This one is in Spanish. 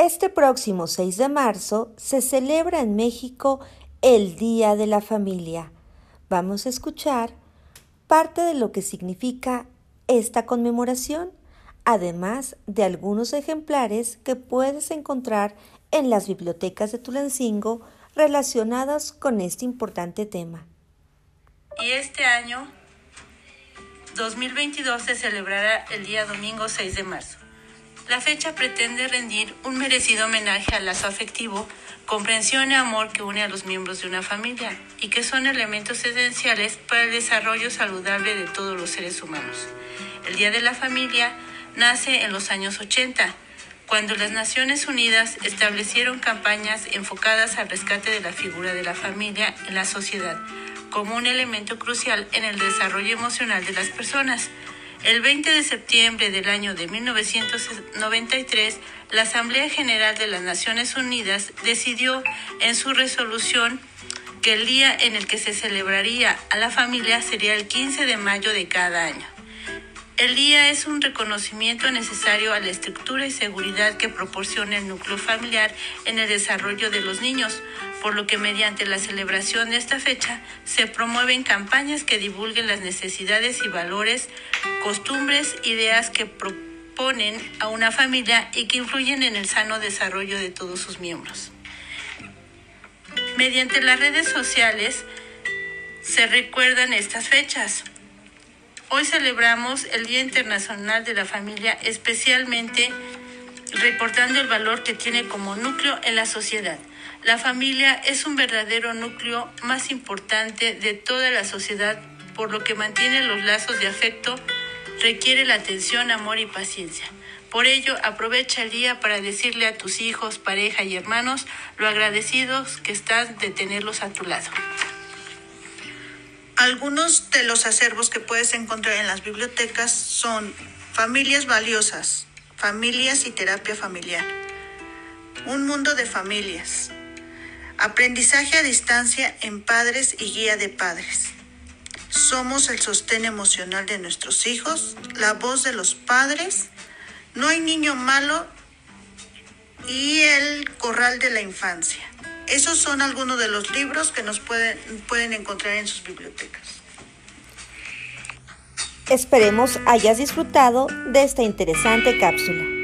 Este próximo 6 de marzo se celebra en México el Día de la Familia. Vamos a escuchar parte de lo que significa esta conmemoración, además de algunos ejemplares que puedes encontrar en las bibliotecas de Tulancingo relacionados con este importante tema. Y este año 2022 se celebrará el día domingo 6 de marzo. La fecha pretende rendir un merecido homenaje al lazo afectivo, comprensión y amor que une a los miembros de una familia y que son elementos esenciales para el desarrollo saludable de todos los seres humanos. El Día de la Familia nace en los años 80, cuando las Naciones Unidas establecieron campañas enfocadas al rescate de la figura de la familia en la sociedad como un elemento crucial en el desarrollo emocional de las personas. El 20 de septiembre del año de 1993, la Asamblea General de las Naciones Unidas decidió en su resolución que el día en el que se celebraría a la familia sería el 15 de mayo de cada año. El día es un reconocimiento necesario a la estructura y seguridad que proporciona el núcleo familiar en el desarrollo de los niños, por lo que mediante la celebración de esta fecha se promueven campañas que divulguen las necesidades y valores, costumbres, ideas que proponen a una familia y que influyen en el sano desarrollo de todos sus miembros. Mediante las redes sociales se recuerdan estas fechas. Hoy celebramos el Día Internacional de la Familia, especialmente reportando el valor que tiene como núcleo en la sociedad. La familia es un verdadero núcleo más importante de toda la sociedad, por lo que mantiene los lazos de afecto, requiere la atención, amor y paciencia. Por ello, aprovecha el día para decirle a tus hijos, pareja y hermanos lo agradecidos que estás de tenerlos a tu lado. Algunos de los acervos que puedes encontrar en las bibliotecas son Familias Valiosas, Familias y Terapia Familiar, Un Mundo de Familias, Aprendizaje a distancia en padres y guía de padres. Somos el sostén emocional de nuestros hijos, la voz de los padres. No hay niño malo y el corral de la infancia. Esos son algunos de los libros que nos pueden, pueden encontrar en sus bibliotecas. Esperemos hayas disfrutado de esta interesante cápsula.